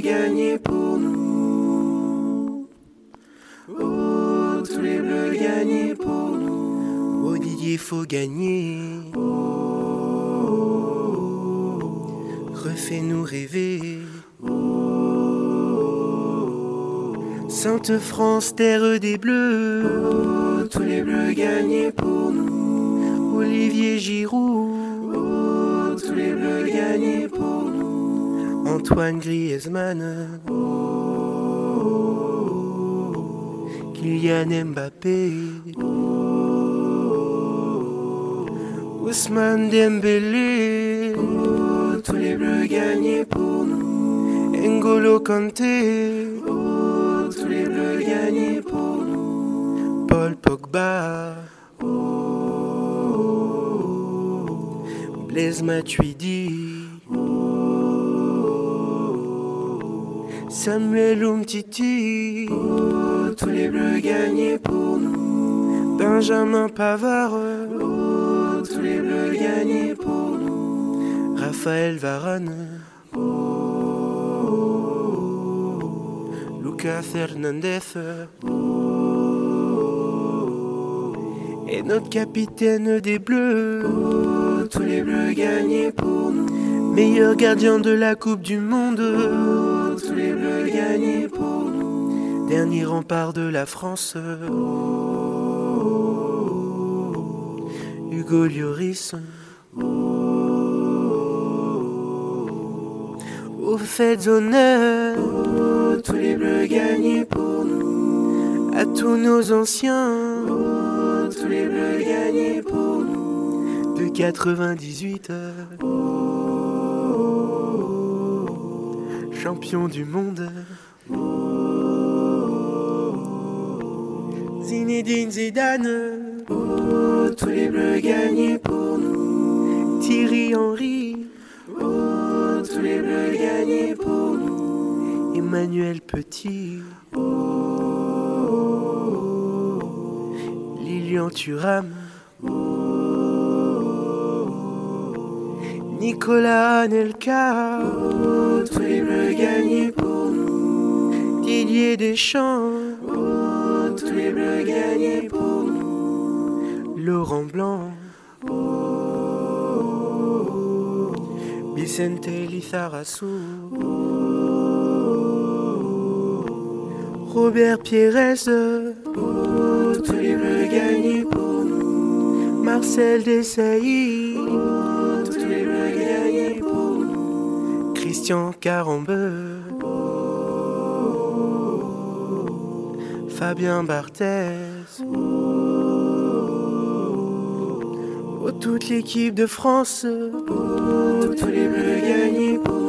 gagnés pour nous. Oh, tous les bleus gagnés pour nous. Oh Didier, faut gagner. Refais-nous rêver. Sainte France, terre des bleus. Oh, tous les bleus gagnés pour nous. Olivier Giroud. Antoine Griezmann. Kylian Mbappé. Ousmane Dembélé. Tous les bleus gagnés pour nous. N'Golo Kanté. Tous les bleus gagnés pour nous. Paul Pogba. Blaise Matuidi. Samuel Umtiti. Oh, tous les bleus gagnés pour nous. Benjamin Pavard. Oh, tous les bleus gagnés pour nous. Raphaël Varane. Lucas Hernandez. Et notre capitaine des Bleus. Oh, tous les bleus gagnés pour nous. Meilleur gardien de la Coupe du Monde. Oh, tous les bleus gagnés pour nous. Dernier rempart de la France. Hugo Lloris. Au fait honneur Oh, tous les bleus gagnés pour nous. à tous nos anciens Oh, tous les bleus gagnés pour nous. de 98 champion du monde. Zinedine Zidane, Oh, tous les bleus gagnés pour nous. Thierry Henry, Oh, tous les bleus gagnés pour nous. Emmanuel Petit, Lilian Thuram, Nicolas Anelka, Oh, tous les bleus gagnés pour nous. Didier Deschamps, Oh, les bleus gagnés pour nous. Laurent Blanc, Vicente Lizarazu, Robert Pires, Oh, tous les bleus gagnés pour nous. Marcel Desailly. Christian Carambeu, Fabien Barthez, toute l'équipe de France, tous les bleus gagnés pour.